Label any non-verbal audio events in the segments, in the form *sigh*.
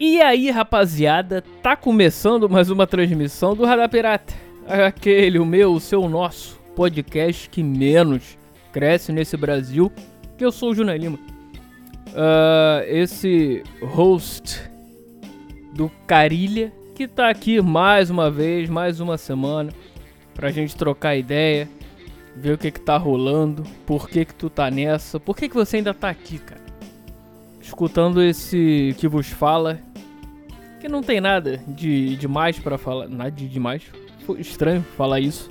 E aí, rapaziada, tá começando mais uma transmissão do Radar Pirata. Aquele, o meu, o seu, o nosso podcast que menos cresce nesse Brasil. Que eu sou o Juna Lima. Uh, esse host do Carilha, que tá aqui mais uma vez, mais uma semana, pra gente trocar ideia, ver o que que tá rolando, por que que tu tá nessa, por que que você ainda tá aqui, cara. Escutando esse que vos fala, que não tem nada de demais para falar, nada de demais. Foi estranho falar isso.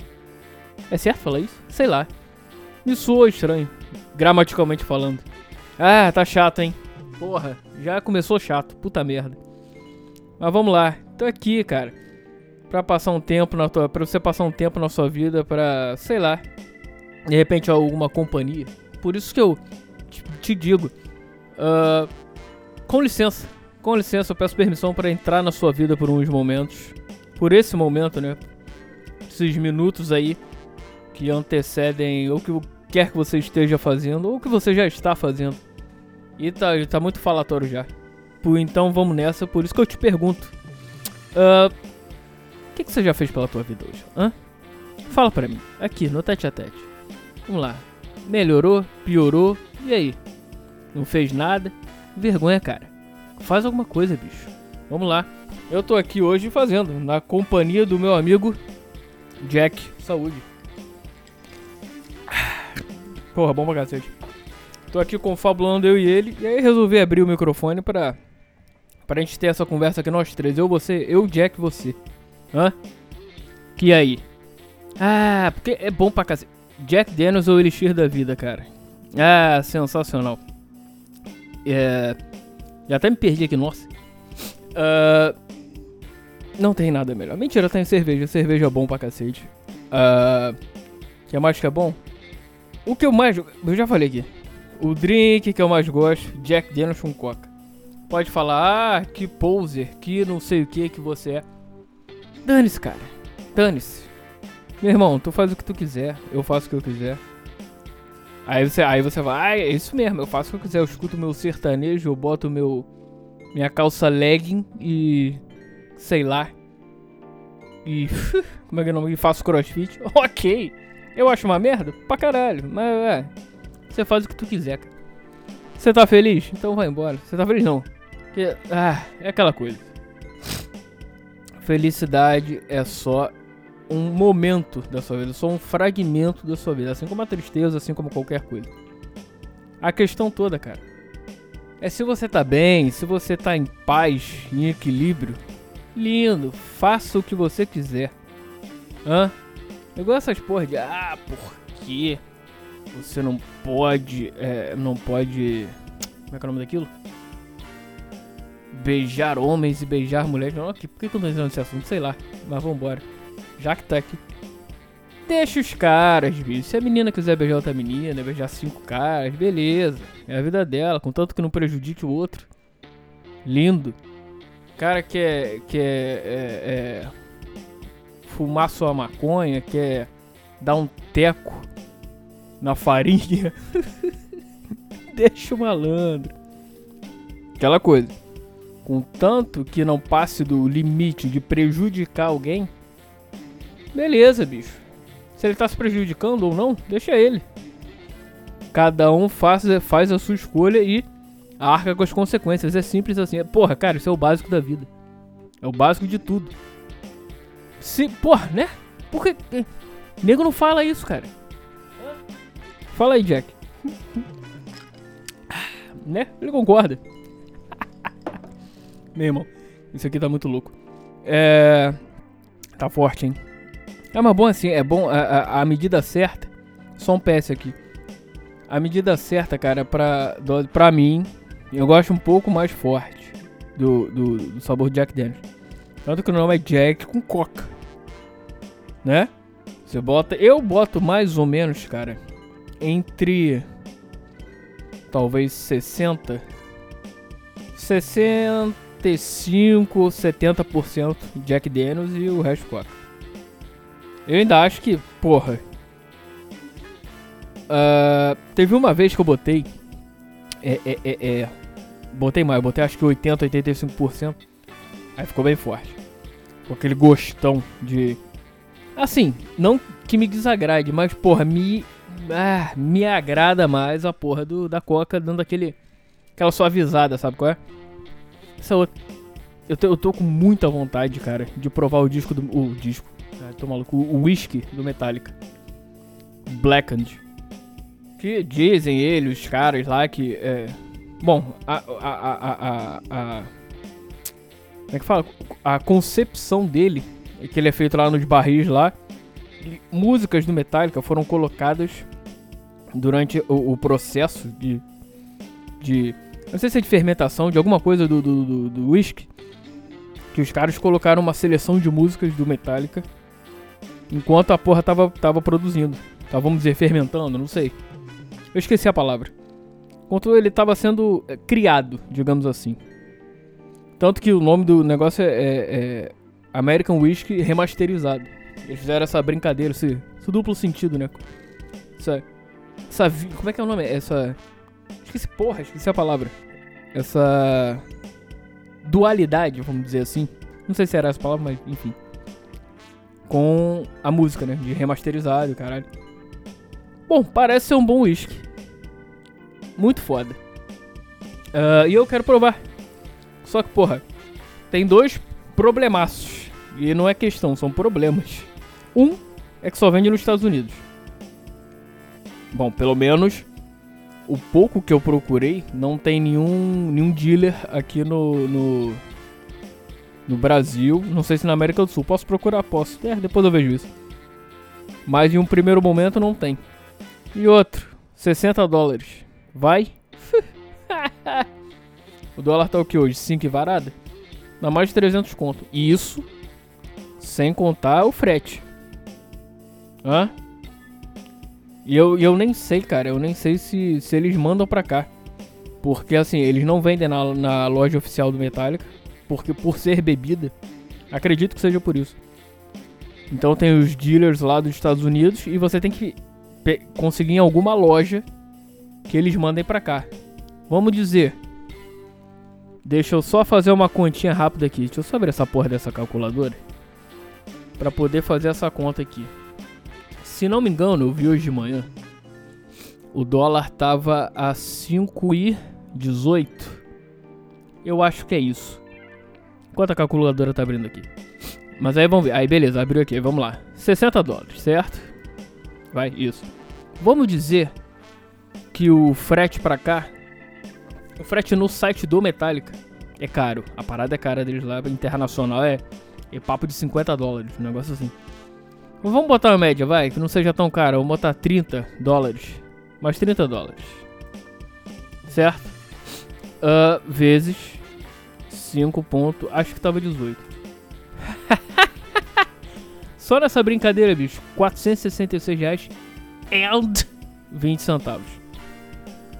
É certo falar isso? Sei lá. Me soou estranho, gramaticalmente falando. Ah, tá chato, hein? Porra, já começou chato, puta merda. Mas vamos lá, tô aqui, cara. Pra passar um tempo na tua. Pra você passar um tempo na sua vida pra. sei lá. De repente alguma companhia. Por isso que eu te, te digo. Uh, com licença com licença, eu peço permissão para entrar na sua vida por uns momentos. Por esse momento, né? Esses minutos aí que antecedem o que quer que você esteja fazendo ou o que você já está fazendo. E tá, tá muito falatório já. Por, então vamos nessa, por isso que eu te pergunto. Uh, o que, que você já fez pela tua vida hoje? Hã? Fala pra mim, aqui no tete a tete. Vamos lá. Melhorou? Piorou? E aí? Não fez nada? Vergonha, cara. Faz alguma coisa, bicho. Vamos lá. Eu tô aqui hoje fazendo, na companhia do meu amigo Jack. Saúde. Porra, bom pra cacete. Tô aqui confabulando eu e ele, e aí resolvi abrir o microfone pra, pra gente ter essa conversa aqui nós três. Eu, você, eu, Jack você. Hã? Que aí? Ah, porque é bom pra cacete. Jack Daniels ou o Elixir da Vida, cara. Ah, sensacional. É... Já até me perdi aqui, nossa. Uh, não tem nada melhor. Mentira, tem cerveja. Cerveja é bom pra cacete. Uh, que mais que é bom? O que eu mais. Eu já falei aqui. O drink que eu mais gosto: Jack Daniels com Coca. Pode falar, ah, que poser, que não sei o que que você é. Dane-se, cara. Dane-se. Meu irmão, tu faz o que tu quiser, eu faço o que eu quiser. Aí você, aí você vai, ah, é isso mesmo, eu faço o que eu quiser, eu escuto meu sertanejo, eu boto meu minha calça legging e sei lá. E *laughs* como é que é o nome? E faço crossfit. *laughs* OK. Eu acho uma merda pra caralho, mas é, você faz o que tu quiser, cara. Você tá feliz? Então vai embora. Você tá feliz não? Porque, ah, é aquela coisa. Felicidade é só um momento da sua vida, só um fragmento da sua vida, assim como a tristeza, assim como qualquer coisa. A questão toda, cara, é se você tá bem, se você tá em paz, em equilíbrio, lindo, faça o que você quiser. Hã? Igual essas porra de, ah, por quê? Você não pode, é, não pode, como é que é o nome daquilo? Beijar homens e beijar mulheres. Não, por que, eu tô entrando nesse assunto? Sei lá, mas vambora já que tá aqui. Deixa os caras, bicho. Se a menina quiser beijar outra menina, beijar cinco caras, beleza. É a vida dela, contanto que não prejudique o outro. Lindo. Cara quer, quer é, é, fumar sua maconha, quer dar um teco na farinha. *laughs* Deixa o malandro. Aquela coisa. Contanto que não passe do limite de prejudicar alguém, Beleza, bicho. Se ele tá se prejudicando ou não, deixa ele. Cada um faz, faz a sua escolha e arca com as consequências. É simples assim. Porra, cara, isso é o básico da vida. É o básico de tudo. Se, porra, né? Por que. Nego não fala isso, cara. Fala aí, Jack. *laughs* né? Ele concorda. *laughs* Meu irmão, isso aqui tá muito louco. É. Tá forte, hein? É mas bom assim, é bom a, a, a, medida certa. Só um PS aqui. A medida certa, cara, pra, pra mim, eu gosto um pouco mais forte do, do, do sabor Jack Daniels. Tanto que o nome é Jack com coca. Né? Você bota. Eu boto mais ou menos, cara, entre. Talvez 60. 65, 70% Jack Daniels e o resto coca. Eu ainda acho que, porra. Uh, teve uma vez que eu botei. É, é, é, é Botei mais, botei acho que 80, 85%. Aí ficou bem forte. Com aquele gostão de. Assim, não que me desagrade, mas porra, me. Ah, me agrada mais a porra do, da coca dando aquele. Aquela suavizada, sabe qual é? Essa outra. Eu, eu tô com muita vontade, cara, de provar o disco do. O disco. Tô maluco. O whisky do Metallica. Blackened. Que dizem ele, os caras lá que. É, bom, a, a, a, a, a. Como é que fala? A concepção dele, que ele é feito lá nos barris lá. Músicas do Metallica foram colocadas durante o, o processo de. de. Não sei se é de fermentação, de alguma coisa do, do, do, do whisky. Que os caras colocaram uma seleção de músicas do Metallica. Enquanto a porra tava, tava produzindo. Tá, vamos dizer, fermentando, não sei. Eu esqueci a palavra. Enquanto ele estava sendo é, criado, digamos assim. Tanto que o nome do negócio é, é, é American Whiskey remasterizado. Eles fizeram essa brincadeira, esse, esse duplo sentido, né? Essa, essa. Como é que é o nome? Essa. Esqueci, porra, esqueci a palavra. Essa. Dualidade, vamos dizer assim. Não sei se era essa palavra, mas enfim. Com a música, né? De remasterizado, caralho. Bom, parece ser um bom whisky. Muito foda. Uh, e eu quero provar. Só que, porra, tem dois problemaços. E não é questão, são problemas. Um é que só vende nos Estados Unidos. Bom, pelo menos o pouco que eu procurei, não tem nenhum, nenhum dealer aqui no, no, no Brasil. Não sei se na América do Sul. Posso procurar? Posso. É, depois eu vejo isso. Mas em um primeiro momento não tem. E outro, 60 dólares. Vai? *laughs* o dólar tá o que hoje? 5 e varada? Dá mais de 300 conto. E isso sem contar o frete. Hã? E eu, eu nem sei, cara. Eu nem sei se, se eles mandam pra cá. Porque assim, eles não vendem na, na loja oficial do Metallica. Porque por ser bebida. Acredito que seja por isso. Então tem os dealers lá dos Estados Unidos e você tem que conseguir em alguma loja que eles mandem pra cá. Vamos dizer. Deixa eu só fazer uma continha rápida aqui. Deixa eu só abrir essa porra dessa calculadora. Pra poder fazer essa conta aqui. Se não me engano, eu vi hoje de manhã. O dólar tava a 5,18. Eu acho que é isso. Enquanto a calculadora tá abrindo aqui. Mas aí vamos ver. Aí beleza, abriu aqui. Vamos lá. 60 dólares, certo? Vai, isso. Vamos dizer que o frete pra cá, o frete no site do Metallica é caro. A parada é cara deles lá, internacional é, é papo de 50 dólares, um negócio assim. vamos botar uma média, vai, que não seja tão caro. Vamos botar 30 dólares. Mais 30 dólares. Certo? Uh, vezes 5 ponto, acho que tava 18. *laughs* Só nessa brincadeira, bicho, 466 reais and 20 centavos.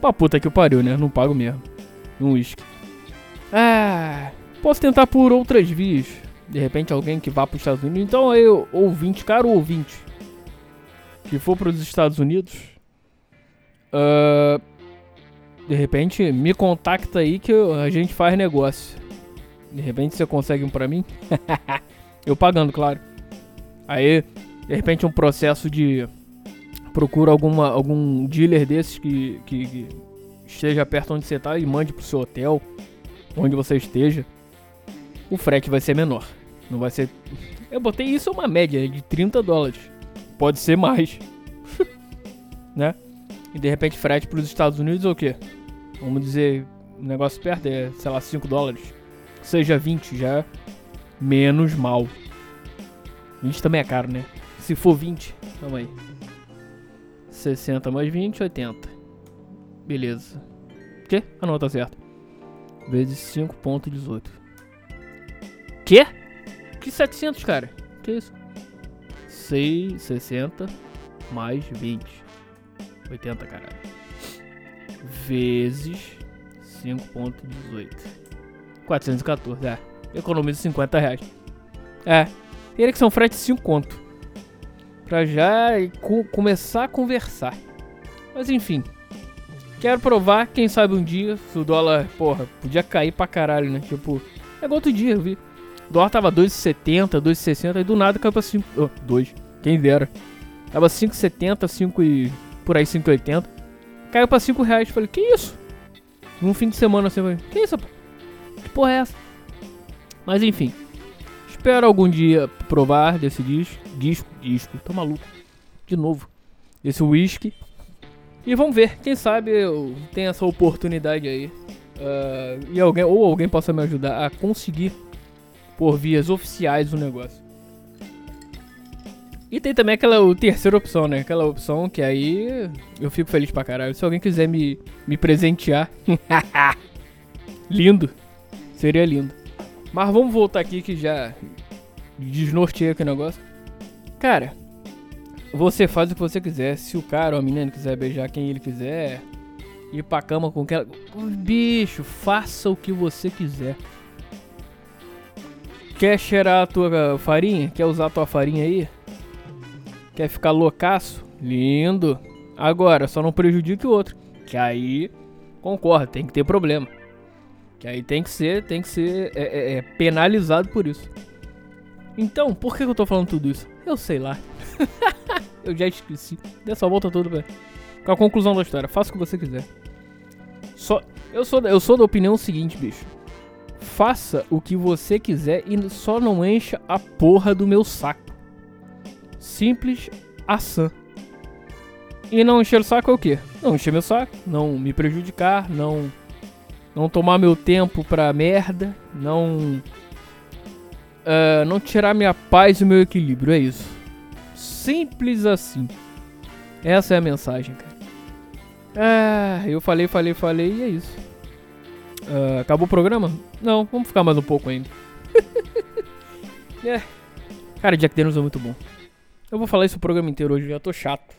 Pra puta que pariu, né? Não pago mesmo. Um uísque. Ah, posso tentar por outras vias. De repente alguém que vá para os Estados Unidos. Então eu, ouvinte, caro ouvinte, que for para os Estados Unidos, uh, de repente me contacta aí que a gente faz negócio. De repente você consegue um pra mim. *laughs* eu pagando, claro. Aí, de repente um processo de procura alguma, algum dealer desses que, que, que esteja perto onde você está e mande pro seu hotel, onde você esteja. O frete vai ser menor. Não vai ser. Eu botei isso uma média de 30 dólares. Pode ser mais. *laughs* né? E de repente frete para os Estados Unidos ou o quê? Vamos dizer, o negócio perto é, sei lá, 5 dólares. Seja 20, já menos mal. 20 também é caro, né? Se for 20, calma aí. 60 mais 20, 80. Beleza. Que? Ah não, tá certo. Vezes 5.18. Que? Que 700, cara? Que isso? 6, 60 mais 20. 80, caralho. Vezes 5.18. 414, é. Economiza 50 reais. É. Teria que ser um frete 5 conto pra já co começar a conversar. Mas enfim, Quero provar, quem sabe um dia, se o dólar, porra, podia cair pra caralho, né? Tipo, é igual outro dia, eu vi. O dólar tava 2,70, 2,60, e do nada caiu pra 5. Oh, 2, quem dera. Tava 5,70, 5 e. por aí 5,80. Caiu pra 5 reais. Falei, que isso? Num fim de semana assim, falei, que isso, rapaz? Que porra é essa? Mas enfim. Espero algum dia provar desse disco. Disco, disco, tô maluco. De novo. Esse whisky. E vamos ver, quem sabe eu tenho essa oportunidade aí. Uh, e alguém, ou alguém possa me ajudar a conseguir por vias oficiais o negócio. E tem também aquela o, terceira opção, né? Aquela opção que aí eu fico feliz pra caralho. Se alguém quiser me, me presentear. *laughs* lindo. Seria lindo. Mas vamos voltar aqui que já desnorteei aqui o negócio. Cara, você faz o que você quiser. Se o cara ou a menina quiser beijar quem ele quiser, ir pra cama com aquela. Bicho, faça o que você quiser. Quer cheirar a tua farinha? Quer usar a tua farinha aí? Quer ficar loucaço? Lindo. Agora, só não prejudique o outro. Que aí, concorda, tem que ter problema. Que aí tem que ser, tem que ser é, é, é penalizado por isso. Então, por que eu tô falando tudo isso? Eu sei lá. *laughs* eu já esqueci. Dessa volta toda, velho. Com a conclusão da história, faça o que você quiser. Só, eu sou, eu sou da opinião seguinte, bicho. Faça o que você quiser e só não encha a porra do meu saco simples, ação. E não encher o saco é o quê? Não encher meu saco, não me prejudicar, não não tomar meu tempo pra merda, não uh, não tirar minha paz e meu equilíbrio, é isso. Simples assim. Essa é a mensagem, cara. Ah, eu falei, falei, falei e é isso. Uh, acabou o programa? Não, vamos ficar mais um pouco ainda. *laughs* é. Cara, Jack Daniels é muito bom. Eu vou falar isso o programa inteiro hoje, já tô chato.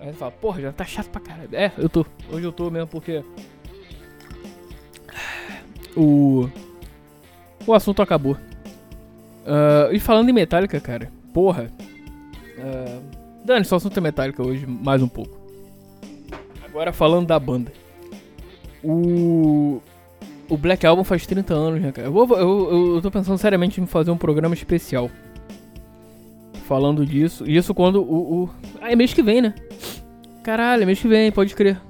Aí você fala, porra, já tá chato pra caralho. É, eu tô. Hoje eu tô mesmo porque. O. O assunto acabou. Uh, e falando em Metallica, cara, porra. Uh, Dani, só assunto é Metallica hoje, mais um pouco. Agora falando da banda. O. O Black Album faz 30 anos, né, cara? Eu, vou, eu, eu, tô pensando seriamente em fazer um programa especial falando disso. Isso quando o, o. Ah, é mês que vem, né? Caralho, é mês que vem, pode crer.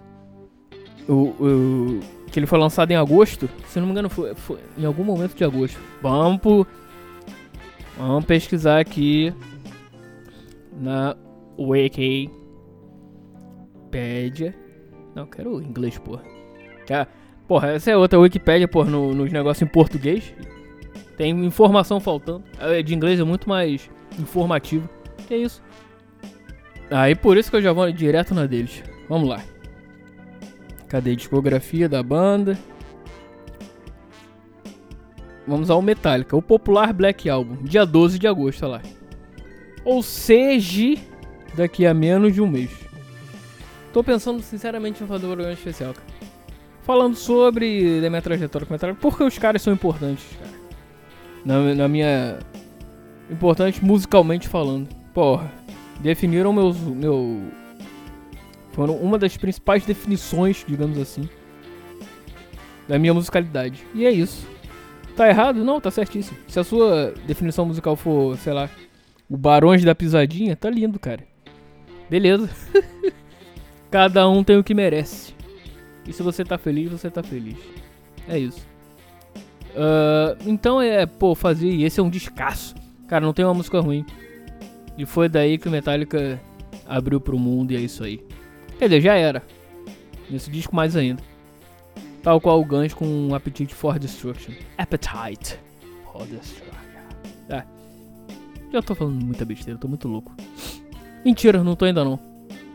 O, o, que ele foi lançado em agosto. Se não me engano, foi, foi em algum momento de agosto. Vamos pro, Vamos pesquisar aqui na Wikipedia. Não, quero inglês, porra. Ah, porra, essa é outra Wikipedia, porra, no, nos negócios em português. Tem informação faltando. É, de inglês é muito mais informativo. Que é isso? Aí ah, por isso que eu já vou direto na deles. Vamos lá. Cadê a discografia da banda? Vamos ao Metallica, o popular Black Album, dia 12 de agosto, olha lá. Ou seja, daqui a menos de um mês. Tô pensando sinceramente em fazer um programa especial, cara. Falando sobre a minha trajetória com Metallica, porque os caras são importantes, cara. Na, na minha importante musicalmente falando. Porra, definiram meus. Meu. Foram uma das principais definições, digamos assim, da minha musicalidade. E é isso. Tá errado? Não, tá certíssimo. Se a sua definição musical for, sei lá, o Barões da Pisadinha, tá lindo, cara. Beleza. *laughs* Cada um tem o que merece. E se você tá feliz, você tá feliz. É isso. Uh, então é, pô, fazer. Esse é um descasso. Cara, não tem uma música ruim. E foi daí que o Metallica abriu pro mundo e é isso aí. Quer dizer, já era. Nesse disco mais ainda. Tal qual o Guns com um Appetite for Destruction. Appetite for Destruction. É. Já tô falando muita besteira, tô muito louco. Mentira, não tô ainda não.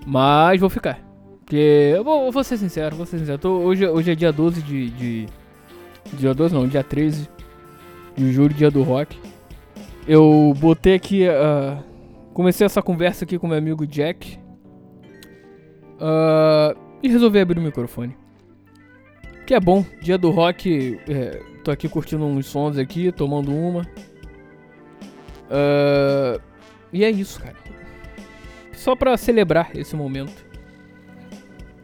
Mas vou ficar. Porque eu vou, vou ser sincero, vou ser sincero. Tô, hoje, hoje é dia 12 de, de. Dia 12 não, dia 13 de julho, dia do rock. Eu botei aqui. Uh, comecei essa conversa aqui com meu amigo Jack. Uh, e resolvi abrir o microfone. Que é bom, dia do rock. É, tô aqui curtindo uns sons aqui, tomando uma. Uh, e é isso, cara. Só pra celebrar esse momento.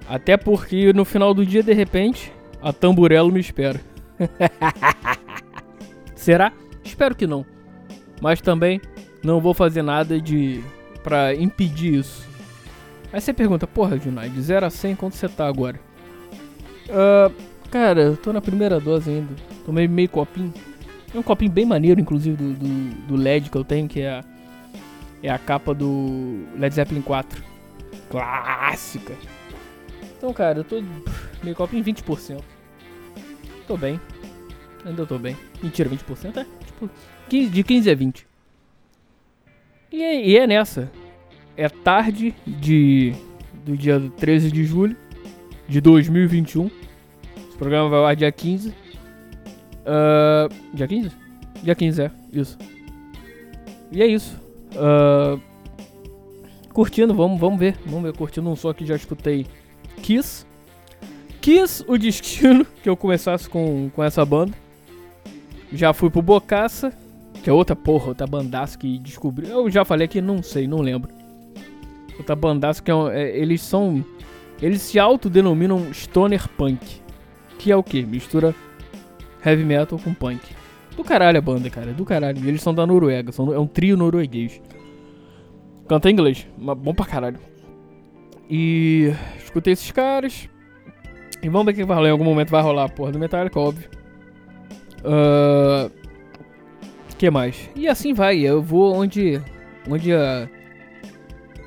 Até porque no final do dia, de repente, a tamburelo me espera. *laughs* Será? Espero que não. Mas também não vou fazer nada de para impedir isso. Aí você pergunta, porra, Junai, de 0 a 100, quanto você tá agora? Uh, cara, eu tô na primeira dose ainda. Tomei meio copinho. É um copinho bem maneiro, inclusive, do, do, do LED que eu tenho, que é a, é a capa do Led Zeppelin 4. Clássica. Então, cara, eu tô meio copinho 20%. Tô bem. Ainda tô bem. Mentira, 20%? É, tipo, 15, de 15 a 20. E é, e é nessa. É tarde de do dia 13 de julho de 2021. Esse programa vai ao dia 15. Uh, dia 15? Dia 15, é. Isso. E é isso. Uh, curtindo, vamos, vamos ver. Vamos ver. Curtindo um som que já escutei. Kiss. Kiss o destino *laughs* que eu começasse com, com essa banda. Já fui pro Bocaça. Que é outra porra, outra bandaça que descobri. Eu já falei aqui, não sei, não lembro. Outra bandaça que é, é, eles são. Eles se autodenominam Stoner Punk. Que é o que? Mistura heavy metal com punk. Do caralho a banda, cara. Do caralho. Eles são da Noruega. São, é um trio norueguês. Canta em inglês. Mas bom pra caralho. E. Escutei esses caras. E vamos ver o que vai rolar. Em algum momento vai rolar a porra do Metallica, óbvio. Uh, que mais? E assim vai, eu vou onde, onde a,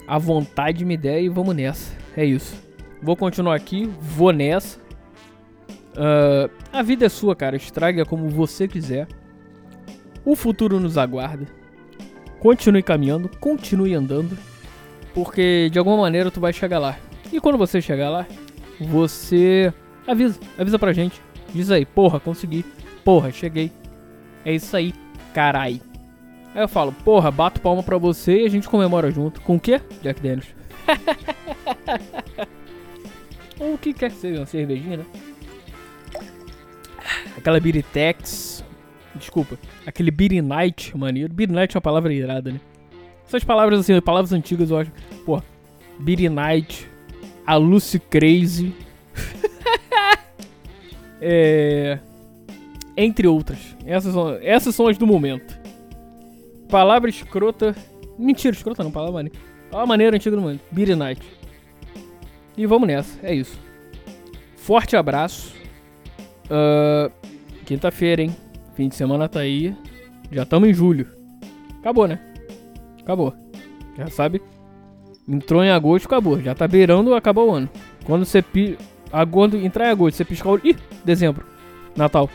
a vontade me der e vamos nessa. É isso. Vou continuar aqui, vou nessa. Uh, a vida é sua, cara. Estraga como você quiser. O futuro nos aguarda. Continue caminhando, continue andando. Porque de alguma maneira tu vai chegar lá. E quando você chegar lá, você avisa, avisa pra gente. Diz aí, porra, consegui. Porra, cheguei. É isso aí carai. Aí eu falo, porra, bato palma pra você e a gente comemora junto. Com o quê? Jack Daniels. *laughs* Ou o que quer que seja, uma cervejinha, né? Aquela Biritex. Desculpa. Aquele Night maneiro. Night é uma palavra irada, né? Essas palavras assim, palavras antigas eu acho. Pô, Beer Night. A Lucy Crazy. *laughs* é entre outras. Essas são, essas são as do momento. Palavra escrota. Mentira, escrota não, palavra maneira. Palavra maneira antiga do momento. Beer Night. E vamos nessa, é isso. Forte abraço. Uh, Quinta-feira, hein? Fim de semana tá aí. Já estamos em julho. Acabou, né? Acabou. Já sabe. Entrou em agosto, acabou. Já tá beirando, acabou o ano. Quando você pi... Quando entrar em agosto, você piscar o... Ih, dezembro. Natal.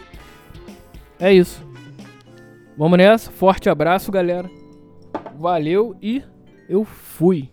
É isso. Vamos nessa. Forte abraço, galera. Valeu e eu fui.